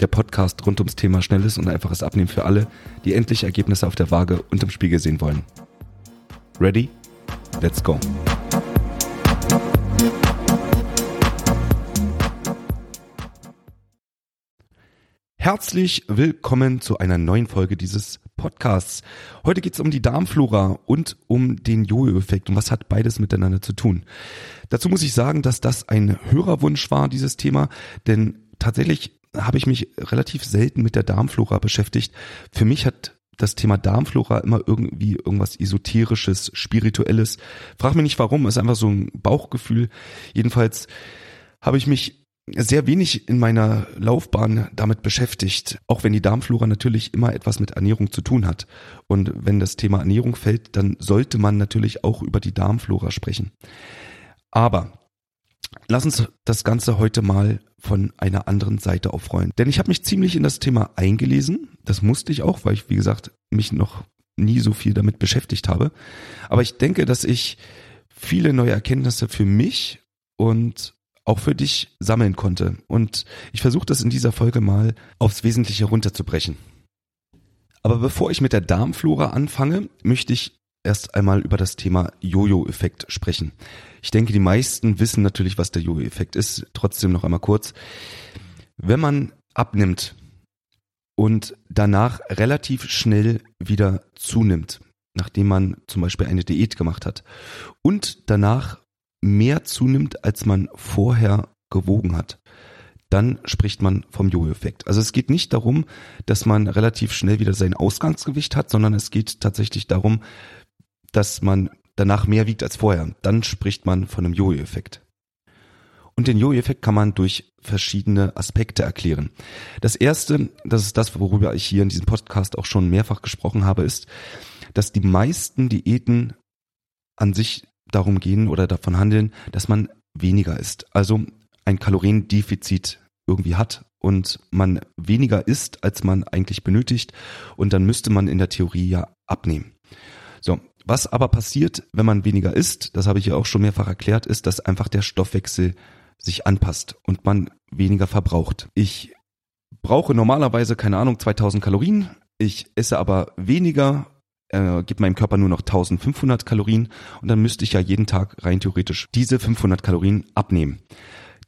Der Podcast rund ums Thema schnelles und einfaches Abnehmen für alle, die endlich Ergebnisse auf der Waage und im Spiegel sehen wollen. Ready? Let's go. Herzlich willkommen zu einer neuen Folge dieses Podcasts. Heute geht es um die Darmflora und um den Jojo-Effekt und was hat beides miteinander zu tun. Dazu muss ich sagen, dass das ein Hörerwunsch war, dieses Thema, denn tatsächlich habe ich mich relativ selten mit der Darmflora beschäftigt. Für mich hat das Thema Darmflora immer irgendwie irgendwas Esoterisches, Spirituelles. Frag mich nicht warum, ist einfach so ein Bauchgefühl. Jedenfalls habe ich mich sehr wenig in meiner Laufbahn damit beschäftigt, auch wenn die Darmflora natürlich immer etwas mit Ernährung zu tun hat. Und wenn das Thema Ernährung fällt, dann sollte man natürlich auch über die Darmflora sprechen. Aber lass uns das Ganze heute mal von einer anderen Seite aufrollen. Denn ich habe mich ziemlich in das Thema eingelesen. Das musste ich auch, weil ich, wie gesagt, mich noch nie so viel damit beschäftigt habe. Aber ich denke, dass ich viele neue Erkenntnisse für mich und auch für dich sammeln konnte. Und ich versuche das in dieser Folge mal aufs Wesentliche runterzubrechen. Aber bevor ich mit der Darmflora anfange, möchte ich erst einmal über das Thema Jojo-Effekt sprechen. Ich denke, die meisten wissen natürlich, was der Jojo-Effekt ist. Trotzdem noch einmal kurz. Wenn man abnimmt und danach relativ schnell wieder zunimmt, nachdem man zum Beispiel eine Diät gemacht hat und danach mehr zunimmt, als man vorher gewogen hat, dann spricht man vom Jojo-Effekt. Also es geht nicht darum, dass man relativ schnell wieder sein Ausgangsgewicht hat, sondern es geht tatsächlich darum, dass man danach mehr wiegt als vorher. Dann spricht man von einem Jojo-Effekt. Und den Jojo-Effekt kann man durch verschiedene Aspekte erklären. Das erste, das ist das, worüber ich hier in diesem Podcast auch schon mehrfach gesprochen habe, ist, dass die meisten Diäten an sich darum gehen oder davon handeln, dass man weniger isst. Also ein Kaloriendefizit irgendwie hat und man weniger isst, als man eigentlich benötigt und dann müsste man in der Theorie ja abnehmen. Was aber passiert, wenn man weniger isst, das habe ich ja auch schon mehrfach erklärt, ist, dass einfach der Stoffwechsel sich anpasst und man weniger verbraucht. Ich brauche normalerweise, keine Ahnung, 2000 Kalorien. Ich esse aber weniger, äh, gibt meinem Körper nur noch 1500 Kalorien und dann müsste ich ja jeden Tag rein theoretisch diese 500 Kalorien abnehmen.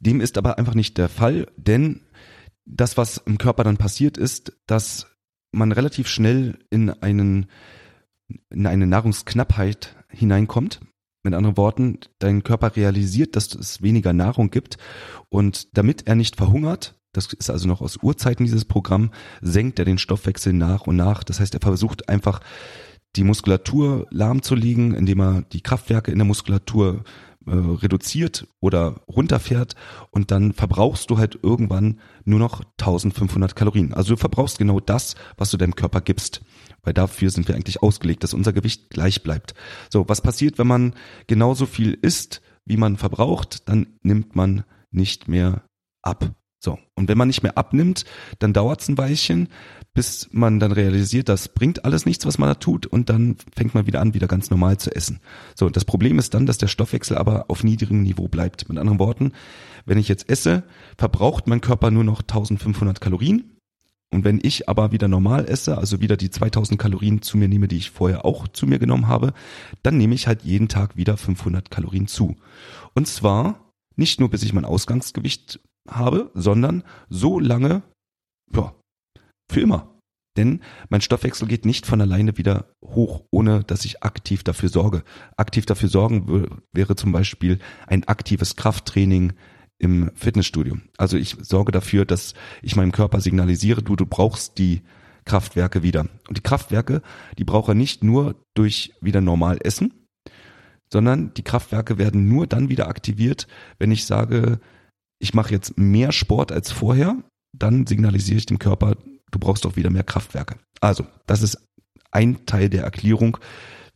Dem ist aber einfach nicht der Fall, denn das, was im Körper dann passiert ist, dass man relativ schnell in einen in eine Nahrungsknappheit hineinkommt. Mit anderen Worten, dein Körper realisiert, dass es weniger Nahrung gibt und damit er nicht verhungert, das ist also noch aus Urzeiten dieses Programm, senkt er den Stoffwechsel nach und nach. Das heißt, er versucht einfach die Muskulatur lahmzulegen, indem er die Kraftwerke in der Muskulatur äh, reduziert oder runterfährt und dann verbrauchst du halt irgendwann nur noch 1500 Kalorien. Also du verbrauchst genau das, was du deinem Körper gibst weil dafür sind wir eigentlich ausgelegt, dass unser Gewicht gleich bleibt. So, was passiert, wenn man genauso viel isst, wie man verbraucht, dann nimmt man nicht mehr ab. So, und wenn man nicht mehr abnimmt, dann dauert es ein Weilchen, bis man dann realisiert, das bringt alles nichts, was man da tut, und dann fängt man wieder an, wieder ganz normal zu essen. So, und das Problem ist dann, dass der Stoffwechsel aber auf niedrigem Niveau bleibt. Mit anderen Worten, wenn ich jetzt esse, verbraucht mein Körper nur noch 1500 Kalorien und wenn ich aber wieder normal esse, also wieder die 2000 Kalorien zu mir nehme, die ich vorher auch zu mir genommen habe, dann nehme ich halt jeden Tag wieder 500 Kalorien zu. Und zwar nicht nur bis ich mein Ausgangsgewicht habe, sondern so lange, ja, für immer. Denn mein Stoffwechsel geht nicht von alleine wieder hoch, ohne dass ich aktiv dafür sorge. Aktiv dafür sorgen wäre zum Beispiel ein aktives Krafttraining, im Fitnessstudio. Also ich sorge dafür, dass ich meinem Körper signalisiere, du, du brauchst die Kraftwerke wieder. Und die Kraftwerke, die brauche er nicht nur durch wieder normal essen, sondern die Kraftwerke werden nur dann wieder aktiviert, wenn ich sage, ich mache jetzt mehr Sport als vorher, dann signalisiere ich dem Körper, du brauchst doch wieder mehr Kraftwerke. Also, das ist ein Teil der Erklärung,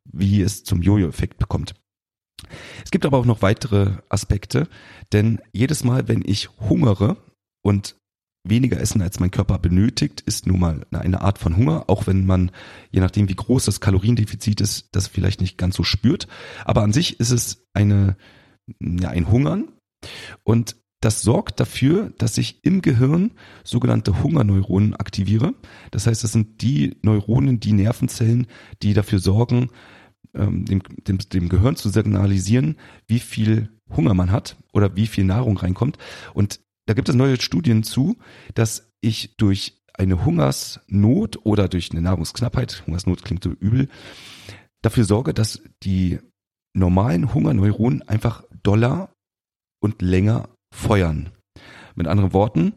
wie es zum Jojo-Effekt bekommt. Es gibt aber auch noch weitere Aspekte, denn jedes Mal, wenn ich hungere und weniger essen, als mein Körper benötigt, ist nun mal eine Art von Hunger, auch wenn man, je nachdem wie groß das Kaloriendefizit ist, das vielleicht nicht ganz so spürt. Aber an sich ist es eine, ja, ein Hungern und das sorgt dafür, dass ich im Gehirn sogenannte Hungerneuronen aktiviere. Das heißt, das sind die Neuronen, die Nervenzellen, die dafür sorgen, ähm, dem, dem, dem Gehirn zu signalisieren, wie viel Hunger man hat oder wie viel Nahrung reinkommt. Und da gibt es neue Studien zu, dass ich durch eine Hungersnot oder durch eine Nahrungsknappheit, Hungersnot klingt so übel, dafür sorge, dass die normalen Hungerneuronen einfach doller und länger feuern. Mit anderen Worten,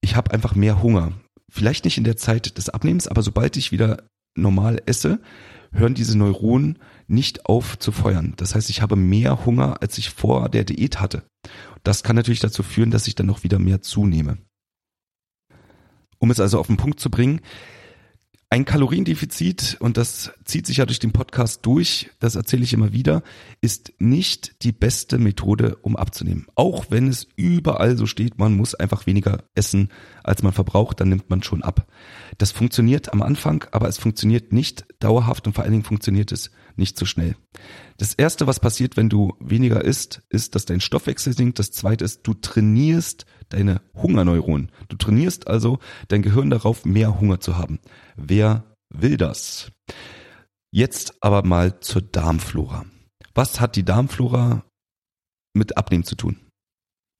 ich habe einfach mehr Hunger. Vielleicht nicht in der Zeit des Abnehmens, aber sobald ich wieder normal esse, hören diese Neuronen nicht auf zu feuern. Das heißt, ich habe mehr Hunger, als ich vor der Diät hatte. Das kann natürlich dazu führen, dass ich dann noch wieder mehr zunehme. Um es also auf den Punkt zu bringen, ein Kaloriendefizit, und das zieht sich ja durch den Podcast durch, das erzähle ich immer wieder, ist nicht die beste Methode, um abzunehmen. Auch wenn es überall so steht, man muss einfach weniger essen, als man verbraucht, dann nimmt man schon ab. Das funktioniert am Anfang, aber es funktioniert nicht dauerhaft und vor allen Dingen funktioniert es nicht so schnell. Das erste, was passiert, wenn du weniger isst, ist, dass dein Stoffwechsel sinkt. Das zweite ist, du trainierst deine Hungerneuronen. Du trainierst also dein Gehirn darauf, mehr Hunger zu haben. Wer will das? Jetzt aber mal zur Darmflora. Was hat die Darmflora mit Abnehmen zu tun?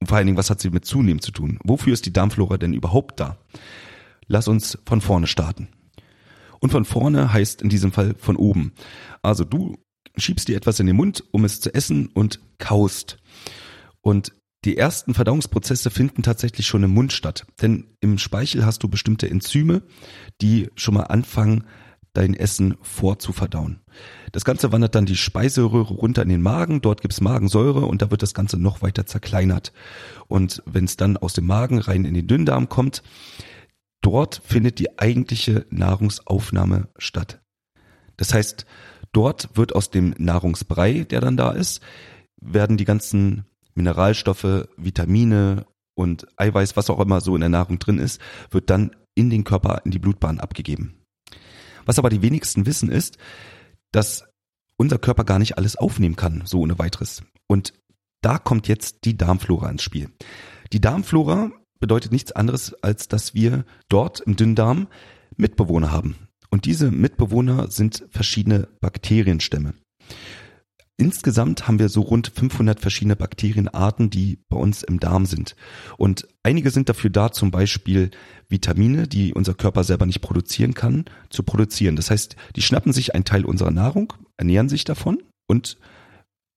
Und vor allen Dingen, was hat sie mit Zunehmen zu tun? Wofür ist die Darmflora denn überhaupt da? Lass uns von vorne starten. Und von vorne heißt in diesem Fall von oben. Also du schiebst dir etwas in den Mund, um es zu essen und kaust. Und die ersten Verdauungsprozesse finden tatsächlich schon im Mund statt. Denn im Speichel hast du bestimmte Enzyme, die schon mal anfangen, dein Essen vorzuverdauen. Das Ganze wandert dann die Speiseröhre runter in den Magen, dort gibt's Magensäure und da wird das Ganze noch weiter zerkleinert. Und wenn es dann aus dem Magen rein in den Dünndarm kommt, dort findet die eigentliche Nahrungsaufnahme statt. Das heißt, dort wird aus dem Nahrungsbrei, der dann da ist, werden die ganzen Mineralstoffe, Vitamine und Eiweiß, was auch immer so in der Nahrung drin ist, wird dann in den Körper, in die Blutbahn abgegeben. Was aber die wenigsten wissen ist, dass unser Körper gar nicht alles aufnehmen kann, so ohne weiteres. Und da kommt jetzt die Darmflora ins Spiel. Die Darmflora bedeutet nichts anderes, als dass wir dort im Dünndarm Mitbewohner haben. Und diese Mitbewohner sind verschiedene Bakterienstämme. Insgesamt haben wir so rund 500 verschiedene Bakterienarten, die bei uns im Darm sind. Und einige sind dafür da, zum Beispiel Vitamine, die unser Körper selber nicht produzieren kann, zu produzieren. Das heißt, die schnappen sich einen Teil unserer Nahrung, ernähren sich davon und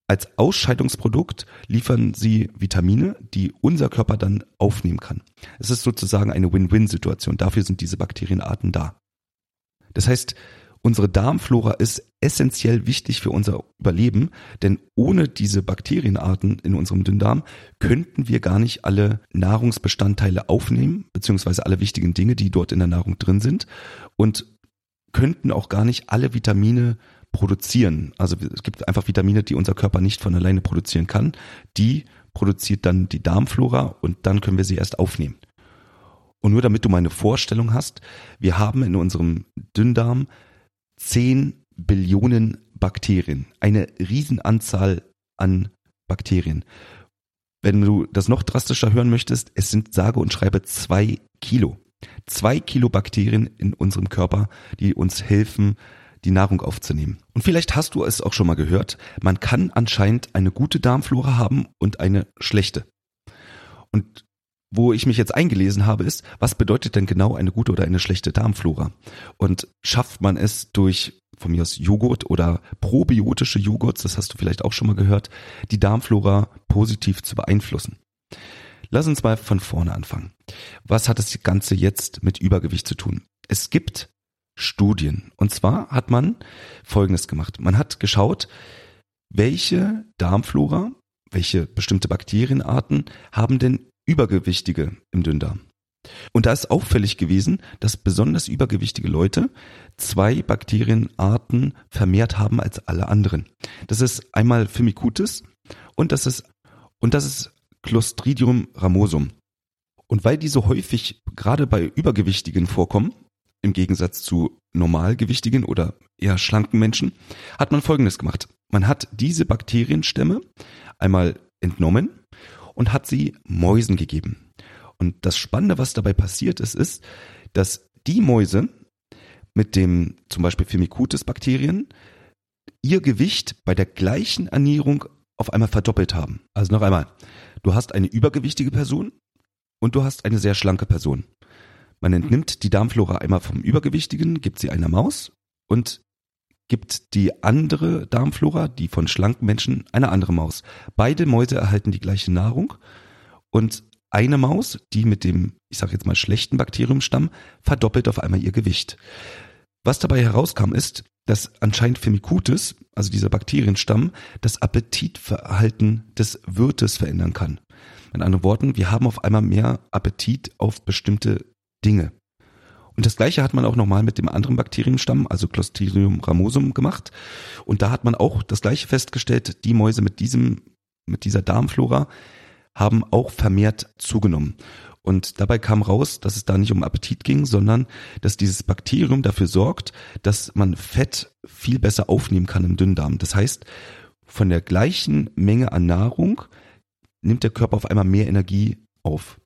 als Ausscheidungsprodukt liefern sie Vitamine, die unser Körper dann aufnehmen kann. Es ist sozusagen eine Win-Win-Situation. Dafür sind diese Bakterienarten da. Das heißt, Unsere Darmflora ist essentiell wichtig für unser Überleben, denn ohne diese Bakterienarten in unserem Dünndarm könnten wir gar nicht alle Nahrungsbestandteile aufnehmen, beziehungsweise alle wichtigen Dinge, die dort in der Nahrung drin sind und könnten auch gar nicht alle Vitamine produzieren. Also es gibt einfach Vitamine, die unser Körper nicht von alleine produzieren kann. Die produziert dann die Darmflora und dann können wir sie erst aufnehmen. Und nur damit du mal eine Vorstellung hast, wir haben in unserem Dünndarm 10 Billionen Bakterien. Eine Riesenanzahl an Bakterien. Wenn du das noch drastischer hören möchtest, es sind sage und schreibe zwei Kilo. Zwei Kilo Bakterien in unserem Körper, die uns helfen, die Nahrung aufzunehmen. Und vielleicht hast du es auch schon mal gehört, man kann anscheinend eine gute Darmflora haben und eine schlechte. Und wo ich mich jetzt eingelesen habe, ist, was bedeutet denn genau eine gute oder eine schlechte Darmflora? Und schafft man es durch von mir aus Joghurt oder probiotische Joghurts, das hast du vielleicht auch schon mal gehört, die Darmflora positiv zu beeinflussen? Lass uns mal von vorne anfangen. Was hat das Ganze jetzt mit Übergewicht zu tun? Es gibt Studien. Und zwar hat man Folgendes gemacht. Man hat geschaut, welche Darmflora, welche bestimmte Bakterienarten haben denn Übergewichtige im Dünndarm. Und da ist auffällig gewesen, dass besonders übergewichtige Leute zwei Bakterienarten vermehrt haben als alle anderen. Das ist einmal Firmicutes und das ist, und das ist Clostridium ramosum. Und weil diese häufig gerade bei Übergewichtigen vorkommen, im Gegensatz zu normalgewichtigen oder eher schlanken Menschen, hat man Folgendes gemacht. Man hat diese Bakterienstämme einmal entnommen und hat sie Mäusen gegeben. Und das Spannende, was dabei passiert ist, ist, dass die Mäuse mit dem zum Beispiel Firmicutes-Bakterien ihr Gewicht bei der gleichen Ernährung auf einmal verdoppelt haben. Also noch einmal, du hast eine übergewichtige Person und du hast eine sehr schlanke Person. Man entnimmt die Darmflora einmal vom Übergewichtigen, gibt sie einer Maus und gibt die andere Darmflora, die von schlanken Menschen, eine andere Maus. Beide Mäuse erhalten die gleiche Nahrung und eine Maus, die mit dem, ich sage jetzt mal, schlechten Bakteriumstamm, verdoppelt auf einmal ihr Gewicht. Was dabei herauskam, ist, dass anscheinend Firmicutes, also dieser Bakterienstamm, das Appetitverhalten des Wirtes verändern kann. In anderen Worten, wir haben auf einmal mehr Appetit auf bestimmte Dinge. Und das gleiche hat man auch nochmal mit dem anderen Bakterienstamm, also Clostridium ramosum gemacht. Und da hat man auch das gleiche festgestellt, die Mäuse mit diesem, mit dieser Darmflora haben auch vermehrt zugenommen. Und dabei kam raus, dass es da nicht um Appetit ging, sondern dass dieses Bakterium dafür sorgt, dass man Fett viel besser aufnehmen kann im Dünndarm. Das heißt, von der gleichen Menge an Nahrung nimmt der Körper auf einmal mehr Energie auf.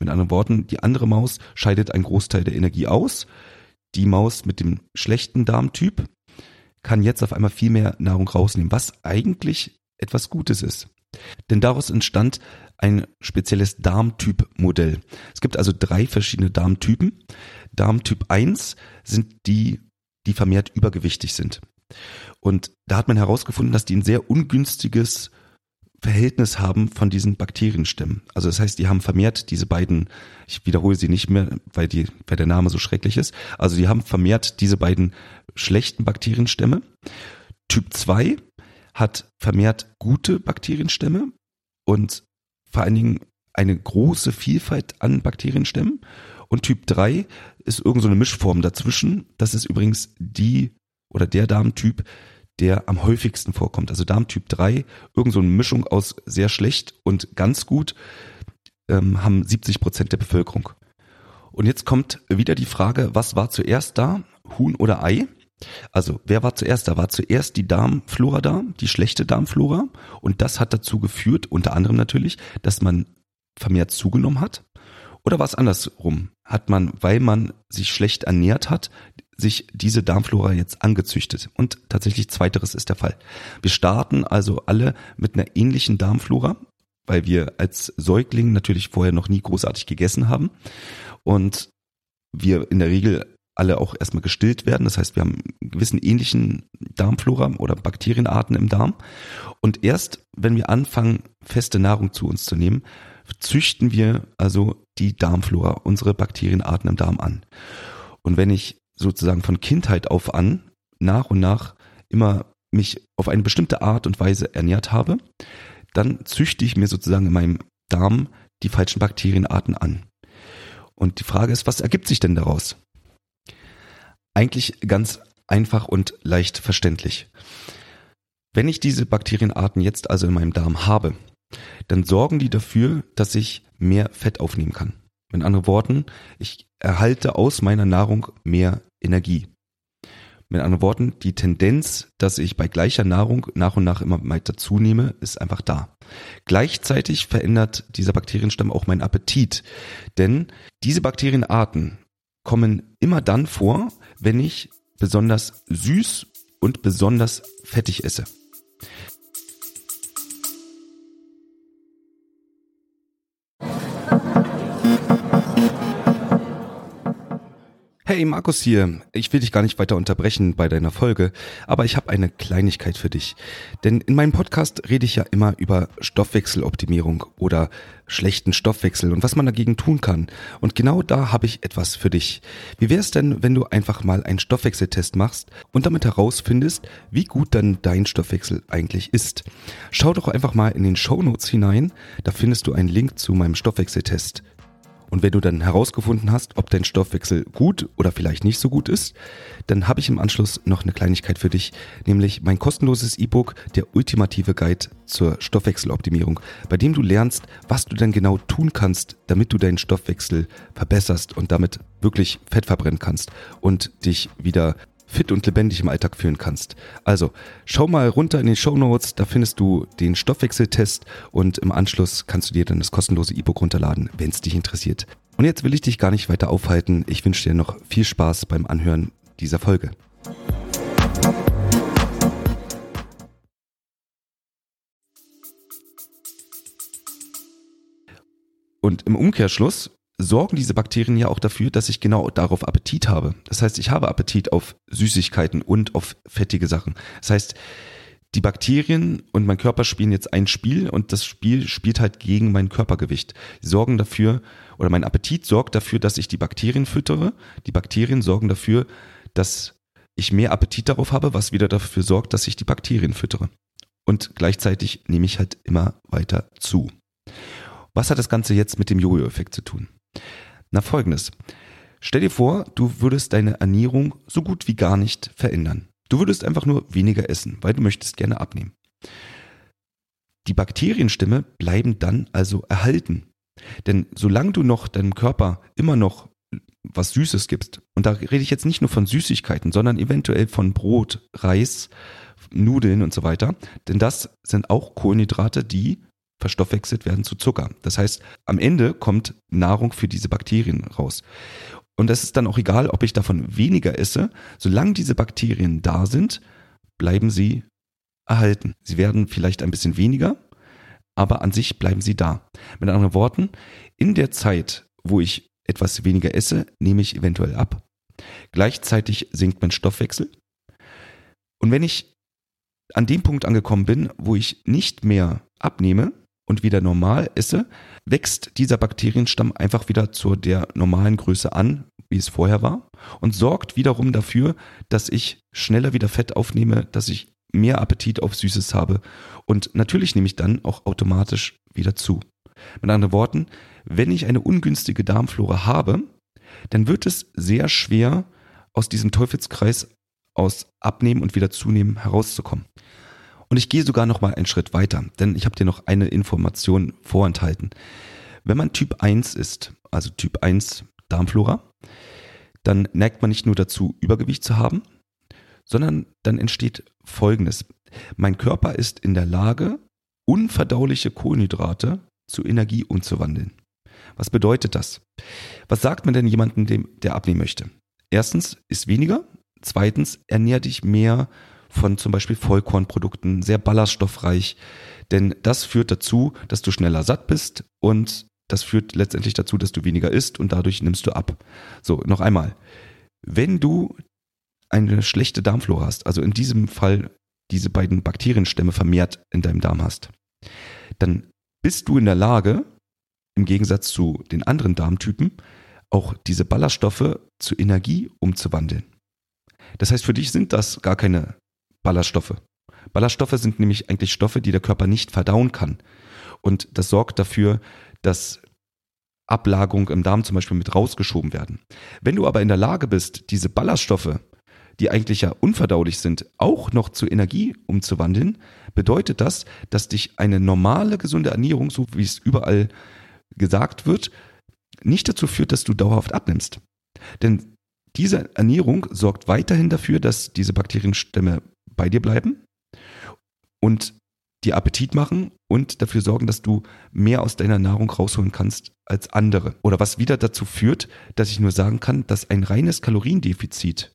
Mit anderen Worten, die andere Maus scheidet einen Großteil der Energie aus. Die Maus mit dem schlechten Darmtyp kann jetzt auf einmal viel mehr Nahrung rausnehmen, was eigentlich etwas Gutes ist. Denn daraus entstand ein spezielles Darmtyp-Modell. Es gibt also drei verschiedene Darmtypen. Darmtyp 1 sind die, die vermehrt übergewichtig sind. Und da hat man herausgefunden, dass die ein sehr ungünstiges Verhältnis haben von diesen Bakterienstämmen. Also das heißt, die haben vermehrt diese beiden, ich wiederhole sie nicht mehr, weil, die, weil der Name so schrecklich ist, also die haben vermehrt diese beiden schlechten Bakterienstämme. Typ 2 hat vermehrt gute Bakterienstämme und vor allen Dingen eine große Vielfalt an Bakterienstämmen. Und Typ 3 ist irgendeine so Mischform dazwischen. Das ist übrigens die oder der Darmtyp, der am häufigsten vorkommt. Also Darmtyp 3, irgend so eine Mischung aus sehr schlecht und ganz gut, ähm, haben 70 Prozent der Bevölkerung. Und jetzt kommt wieder die Frage, was war zuerst da? Huhn oder Ei? Also, wer war zuerst da? War zuerst die Darmflora da, die schlechte Darmflora? Und das hat dazu geführt, unter anderem natürlich, dass man vermehrt zugenommen hat? Oder war es andersrum? Hat man, weil man sich schlecht ernährt hat, sich diese Darmflora jetzt angezüchtet. Und tatsächlich zweiteres ist der Fall. Wir starten also alle mit einer ähnlichen Darmflora, weil wir als Säugling natürlich vorher noch nie großartig gegessen haben. Und wir in der Regel alle auch erstmal gestillt werden. Das heißt, wir haben einen gewissen ähnlichen Darmflora oder Bakterienarten im Darm. Und erst, wenn wir anfangen, feste Nahrung zu uns zu nehmen, züchten wir also die Darmflora, unsere Bakterienarten im Darm an. Und wenn ich sozusagen von Kindheit auf an nach und nach immer mich auf eine bestimmte Art und Weise ernährt habe, dann züchte ich mir sozusagen in meinem Darm die falschen Bakterienarten an. Und die Frage ist, was ergibt sich denn daraus? Eigentlich ganz einfach und leicht verständlich. Wenn ich diese Bakterienarten jetzt also in meinem Darm habe, dann sorgen die dafür, dass ich mehr Fett aufnehmen kann. Mit anderen Worten, ich erhalte aus meiner Nahrung mehr Energie. Mit anderen Worten, die Tendenz, dass ich bei gleicher Nahrung nach und nach immer weiter zunehme, ist einfach da. Gleichzeitig verändert dieser Bakterienstamm auch meinen Appetit, denn diese Bakterienarten kommen immer dann vor, wenn ich besonders süß und besonders fettig esse. Hey Markus hier, ich will dich gar nicht weiter unterbrechen bei deiner Folge, aber ich habe eine Kleinigkeit für dich. Denn in meinem Podcast rede ich ja immer über Stoffwechseloptimierung oder schlechten Stoffwechsel und was man dagegen tun kann. Und genau da habe ich etwas für dich. Wie wäre es denn, wenn du einfach mal einen Stoffwechseltest machst und damit herausfindest, wie gut dann dein Stoffwechsel eigentlich ist? Schau doch einfach mal in den Show Notes hinein, da findest du einen Link zu meinem Stoffwechseltest Und wenn du dann herausgefunden hast, ob dein Stoffwechsel gut oder vielleicht nicht so gut ist, dann habe ich im Anschluss noch eine Kleinigkeit für dich, nämlich mein kostenloses E-Book, der ultimative Guide zur Stoffwechseloptimierung, bei dem du lernst, was du denn genau tun kannst, damit du deinen Stoffwechsel verbesserst und damit wirklich Fett verbrennen kannst und dich wieder fit und lebendig im Alltag führen kannst. Also schau mal runter in den Show Notes, da findest du den Stoffwechseltest und im Anschluss kannst du dir dann das kostenlose E-Book runterladen, wenn es dich interessiert. Und jetzt will ich dich gar nicht weiter aufhalten. Ich wünsche dir noch viel Spaß beim Anhören dieser Folge. Und im Umkehrschluss sorgen diese Bakterien ja auch dafür, dass ich genau darauf Appetit habe. Das heißt, ich habe Appetit auf Süßigkeiten und auf fettige Sachen. Das heißt, die Bakterien und mein Körper spielen jetzt ein Spiel und das Spiel spielt halt gegen mein Körpergewicht. Sie sorgen dafür, oder mein Appetit sorgt dafür, dass ich die Bakterien füttere. Die Bakterien sorgen dafür, dass ich mehr Appetit darauf habe, was wieder dafür sorgt, dass ich die Bakterien füttere. Und gleichzeitig nehme ich halt immer weiter zu. Was hat das Ganze jetzt mit dem Jojo-Effekt zu tun? Na folgendes. Stell dir vor, du würdest deine Ernährung so gut wie gar nicht verändern. Du würdest einfach nur weniger essen, weil du möchtest gerne abnehmen. Die Bakterienstämme bleiben dann also erhalten. Denn solange du noch deinem Körper immer noch was Süßes gibst, und da rede ich jetzt nicht nur von Süßigkeiten, sondern eventuell von Brot, Reis, Nudeln und so weiter, denn das sind auch Kohlenhydrate, die verstoffwechselt werden zu Zucker. Das heißt, am Ende kommt Nahrung für diese Bakterien raus. Und es ist dann auch egal, ob ich davon weniger esse, solange diese Bakterien da sind, bleiben sie erhalten. Sie werden vielleicht ein bisschen weniger, aber an sich bleiben sie da. Mit anderen Worten, in der Zeit, wo ich etwas weniger esse, nehme ich eventuell ab. Gleichzeitig sinkt mein Stoffwechsel. Und wenn ich an dem Punkt angekommen bin, wo ich nicht mehr abnehme, und wieder normal esse, wächst dieser Bakterienstamm einfach wieder zu der normalen Größe an, wie es vorher war, und sorgt wiederum dafür, dass ich schneller wieder Fett aufnehme, dass ich mehr Appetit auf Süßes habe und natürlich nehme ich dann auch automatisch wieder zu. Mit anderen Worten, wenn ich eine ungünstige Darmflora habe, dann wird es sehr schwer, aus diesem Teufelskreis aus Abnehmen und wieder zunehmen herauszukommen. Und ich gehe sogar noch mal einen Schritt weiter, denn ich habe dir noch eine Information vorenthalten. Wenn man Typ 1 ist, also Typ 1 Darmflora, dann neigt man nicht nur dazu, Übergewicht zu haben, sondern dann entsteht Folgendes. Mein Körper ist in der Lage, unverdauliche Kohlenhydrate zu Energie umzuwandeln. Was bedeutet das? Was sagt man denn jemandem, der abnehmen möchte? Erstens ist weniger, zweitens ernähr dich mehr von zum Beispiel Vollkornprodukten, sehr ballaststoffreich. Denn das führt dazu, dass du schneller satt bist und das führt letztendlich dazu, dass du weniger isst und dadurch nimmst du ab. So, noch einmal. Wenn du eine schlechte Darmflora hast, also in diesem Fall diese beiden Bakterienstämme vermehrt in deinem Darm hast, dann bist du in der Lage, im Gegensatz zu den anderen Darmtypen, auch diese Ballaststoffe zu Energie umzuwandeln. Das heißt, für dich sind das gar keine Ballaststoffe. Ballaststoffe sind nämlich eigentlich Stoffe, die der Körper nicht verdauen kann. Und das sorgt dafür, dass Ablagerungen im Darm zum Beispiel mit rausgeschoben werden. Wenn du aber in der Lage bist, diese Ballaststoffe, die eigentlich ja unverdaulich sind, auch noch zu Energie umzuwandeln, bedeutet das, dass dich eine normale, gesunde Ernährung, so wie es überall gesagt wird, nicht dazu führt, dass du dauerhaft abnimmst. Denn diese Ernährung sorgt weiterhin dafür, dass diese Bakterienstämme bei dir bleiben und dir Appetit machen und dafür sorgen, dass du mehr aus deiner Nahrung rausholen kannst als andere. Oder was wieder dazu führt, dass ich nur sagen kann, dass ein reines Kaloriendefizit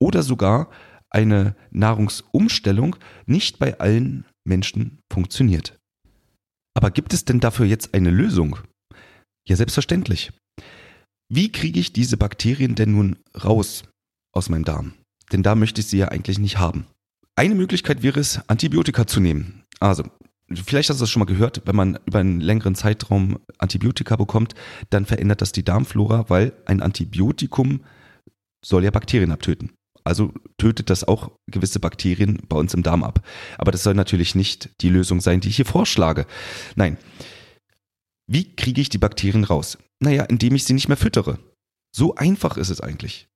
oder sogar eine Nahrungsumstellung nicht bei allen Menschen funktioniert. Aber gibt es denn dafür jetzt eine Lösung? Ja, selbstverständlich. Wie kriege ich diese Bakterien denn nun raus aus meinem Darm? Denn da möchte ich sie ja eigentlich nicht haben. Eine Möglichkeit wäre es, Antibiotika zu nehmen. Also, vielleicht hast du das schon mal gehört, wenn man über einen längeren Zeitraum Antibiotika bekommt, dann verändert das die Darmflora, weil ein Antibiotikum soll ja Bakterien abtöten. Also tötet das auch gewisse Bakterien bei uns im Darm ab. Aber das soll natürlich nicht die Lösung sein, die ich hier vorschlage. Nein. Wie kriege ich die Bakterien raus? Naja, indem ich sie nicht mehr füttere. So einfach ist es eigentlich.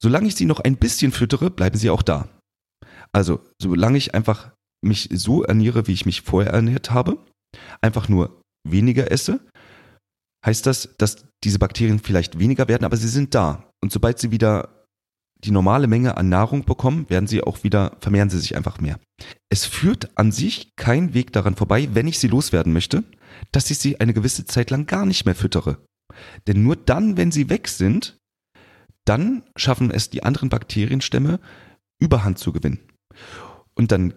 Solange ich sie noch ein bisschen füttere, bleiben sie auch da. Also, solange ich einfach mich so ernähre, wie ich mich vorher ernährt habe, einfach nur weniger esse, heißt das, dass diese Bakterien vielleicht weniger werden, aber sie sind da. Und sobald sie wieder die normale Menge an Nahrung bekommen, werden sie auch wieder, vermehren sie sich einfach mehr. Es führt an sich kein Weg daran vorbei, wenn ich sie loswerden möchte, dass ich sie eine gewisse Zeit lang gar nicht mehr füttere. Denn nur dann, wenn sie weg sind, dann schaffen es die anderen Bakterienstämme, Überhand zu gewinnen. Und dann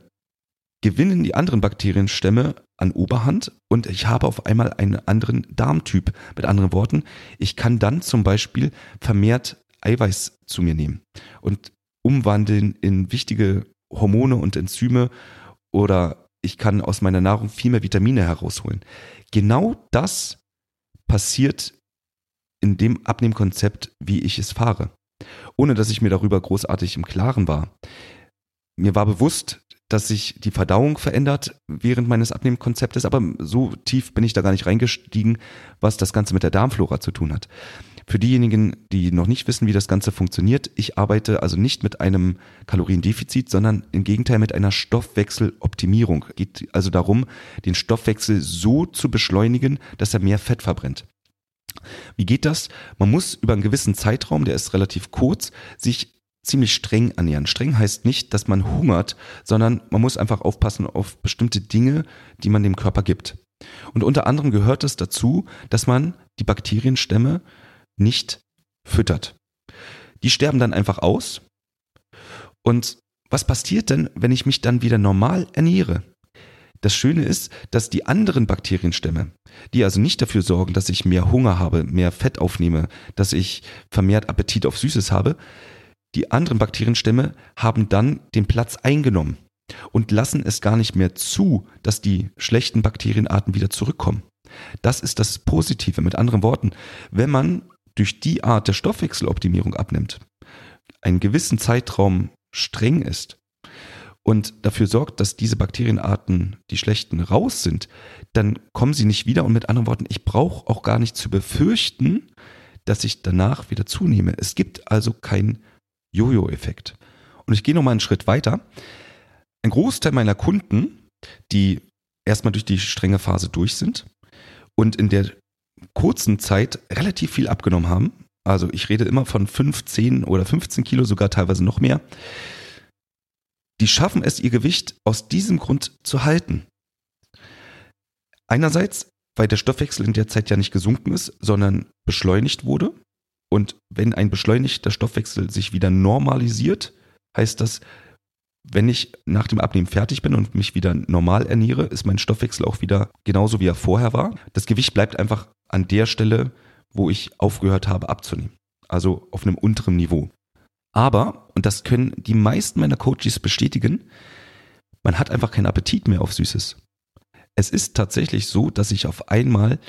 gewinnen die anderen Bakterienstämme an Oberhand und ich habe auf einmal einen anderen Darmtyp. Mit anderen Worten, ich kann dann zum Beispiel vermehrt Eiweiß zu mir nehmen und umwandeln in wichtige Hormone und Enzyme oder ich kann aus meiner Nahrung viel mehr Vitamine herausholen. Genau das passiert in dem Abnehmkonzept, wie ich es fahre. Ohne dass ich mir darüber großartig im Klaren war. Mir war bewusst, dass sich die Verdauung verändert während meines Abnehmkonzeptes, aber so tief bin ich da gar nicht reingestiegen, was das Ganze mit der Darmflora zu tun hat. Für diejenigen, die noch nicht wissen, wie das Ganze funktioniert, ich arbeite also nicht mit einem Kaloriendefizit, sondern im Gegenteil mit einer Stoffwechseloptimierung. Geht also darum, den Stoffwechsel so zu beschleunigen, dass er mehr Fett verbrennt. Wie geht das? Man muss über einen gewissen Zeitraum, der ist relativ kurz, sich ziemlich streng ernähren. Streng heißt nicht, dass man hungert, sondern man muss einfach aufpassen auf bestimmte Dinge, die man dem Körper gibt. Und unter anderem gehört es dazu, dass man die Bakterienstämme nicht füttert. Die sterben dann einfach aus. Und was passiert denn, wenn ich mich dann wieder normal ernähre? Das Schöne ist, dass die anderen Bakterienstämme, die also nicht dafür sorgen, dass ich mehr Hunger habe, mehr Fett aufnehme, dass ich vermehrt Appetit auf Süßes habe, die anderen Bakterienstämme haben dann den Platz eingenommen und lassen es gar nicht mehr zu, dass die schlechten Bakterienarten wieder zurückkommen. Das ist das Positive. Mit anderen Worten, wenn man durch die Art der Stoffwechseloptimierung abnimmt, einen gewissen Zeitraum streng ist und dafür sorgt, dass diese Bakterienarten, die schlechten, raus sind, dann kommen sie nicht wieder. Und mit anderen Worten, ich brauche auch gar nicht zu befürchten, dass ich danach wieder zunehme. Es gibt also keinen Jojo-Effekt. Und ich gehe noch mal einen Schritt weiter. Ein Großteil meiner Kunden, die erstmal durch die strenge Phase durch sind und in der kurzen Zeit relativ viel abgenommen haben. Also ich rede immer von 15 oder 15 Kilo, sogar teilweise noch mehr. Die schaffen es, ihr Gewicht aus diesem Grund zu halten. Einerseits, weil der Stoffwechsel in der Zeit ja nicht gesunken ist, sondern beschleunigt wurde. Und wenn ein beschleunigter Stoffwechsel sich wieder normalisiert, heißt das, wenn ich nach dem Abnehmen fertig bin und mich wieder normal ernähre, ist mein Stoffwechsel auch wieder genauso wie er vorher war. Das Gewicht bleibt einfach an der Stelle, wo ich aufgehört habe abzunehmen. Also auf einem unteren Niveau. Aber, und das können die meisten meiner Coaches bestätigen, man hat einfach keinen Appetit mehr auf Süßes. Es ist tatsächlich so, dass ich auf einmal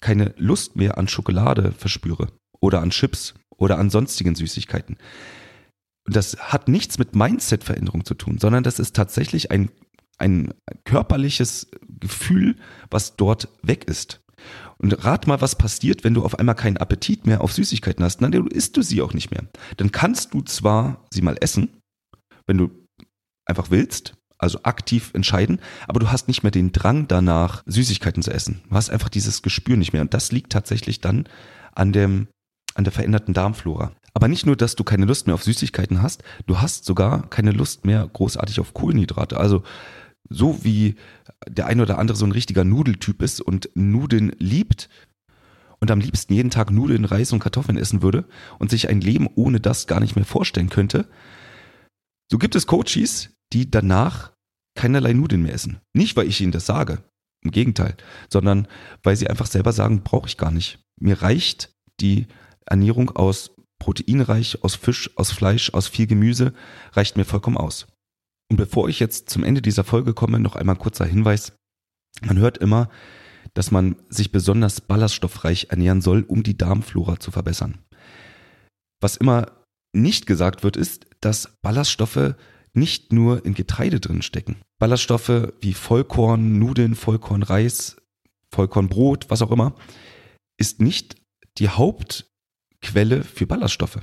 keine Lust mehr an Schokolade verspüre oder an Chips oder an sonstigen Süßigkeiten. Das hat nichts mit Mindset-Veränderung zu tun, sondern das ist tatsächlich ein, ein körperliches Gefühl, was dort weg ist. Und rat mal, was passiert, wenn du auf einmal keinen Appetit mehr auf Süßigkeiten hast. Dann isst du sie auch nicht mehr. Dann kannst du zwar sie mal essen, wenn du einfach willst, also aktiv entscheiden, aber du hast nicht mehr den Drang danach, Süßigkeiten zu essen. Du hast einfach dieses Gespür nicht mehr. Und das liegt tatsächlich dann an dem, an der veränderten Darmflora. Aber nicht nur, dass du keine Lust mehr auf Süßigkeiten hast, du hast sogar keine Lust mehr großartig auf Kohlenhydrate. Also so wie der ein oder andere so ein richtiger Nudeltyp ist und Nudeln liebt und am liebsten jeden Tag Nudeln, Reis und Kartoffeln essen würde und sich ein Leben ohne das gar nicht mehr vorstellen könnte, so gibt es Coaches, die danach keinerlei Nudeln mehr essen. Nicht, weil ich ihnen das sage, im Gegenteil, sondern weil sie einfach selber sagen, brauche ich gar nicht. Mir reicht die Ernährung aus proteinreich, aus Fisch, aus Fleisch, aus viel Gemüse, reicht mir vollkommen aus. Und bevor ich jetzt zum Ende dieser Folge komme, noch einmal kurzer Hinweis. Man hört immer, dass man sich besonders ballaststoffreich ernähren soll, um die Darmflora zu verbessern. Was immer nicht gesagt wird, ist, dass Ballaststoffe nicht nur in Getreide drin stecken. Ballaststoffe wie Vollkorn, Nudeln, Vollkornreis, Vollkornbrot, was auch immer, ist nicht die Hauptquelle für Ballaststoffe.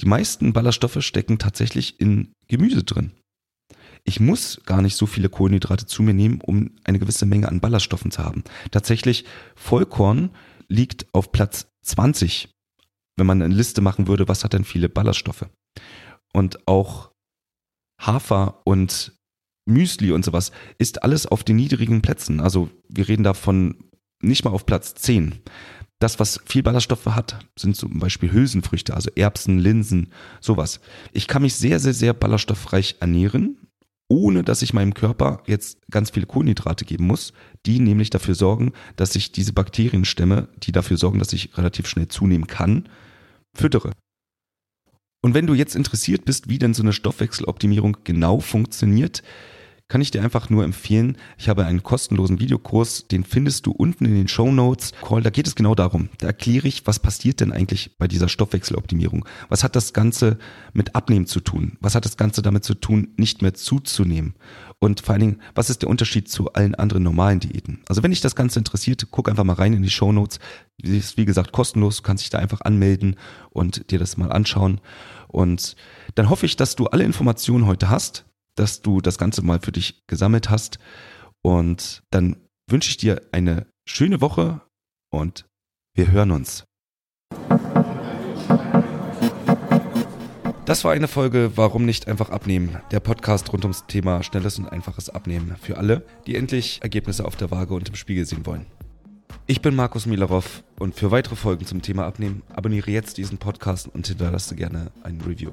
Die meisten Ballaststoffe stecken tatsächlich in Gemüse drin. Ich muss gar nicht so viele Kohlenhydrate zu mir nehmen, um eine gewisse Menge an Ballaststoffen zu haben. Tatsächlich, Vollkorn liegt auf Platz 20, wenn man eine Liste machen würde, was hat denn viele Ballaststoffe. Und auch Hafer und Müsli und sowas ist alles auf den niedrigen Plätzen. Also wir reden davon nicht mal auf Platz 10. Das, was viel Ballaststoffe hat, sind zum Beispiel Hülsenfrüchte, also Erbsen, Linsen, sowas. Ich kann mich sehr, sehr, sehr ballaststoffreich ernähren, ohne dass ich meinem Körper jetzt ganz viele Kohlenhydrate geben muss, die nämlich dafür sorgen, dass ich diese Bakterienstämme, die dafür sorgen, dass ich relativ schnell zunehmen kann, füttere. Und wenn du jetzt interessiert bist, wie denn so eine Stoffwechseloptimierung genau funktioniert, kann ich dir einfach nur empfehlen, ich habe einen kostenlosen Videokurs, den findest du unten in den Show Notes. Call, da geht es genau darum. Da erkläre ich, was passiert denn eigentlich bei dieser Stoffwechseloptimierung? Was hat das Ganze mit Abnehmen zu tun? Was hat das Ganze damit zu tun, nicht mehr zuzunehmen? Und vor allen Dingen, was ist der Unterschied zu allen anderen normalen Diäten? Also wenn dich das Ganze interessiert, guck einfach mal rein in die Show Notes. Die ist wie gesagt kostenlos, du kannst dich da einfach anmelden und dir das mal anschauen. Und dann hoffe ich, dass du alle Informationen heute hast dass du das Ganze mal für dich gesammelt hast. Und dann wünsche ich dir eine schöne Woche und wir hören uns. Das war eine Folge Warum nicht einfach abnehmen? Der Podcast rund ums Thema schnelles und einfaches Abnehmen für alle, die endlich Ergebnisse auf der Waage und im Spiegel sehen wollen. Ich bin Markus Milarov und für weitere Folgen zum Thema Abnehmen abonniere jetzt diesen Podcast und hinterlasse gerne ein Review.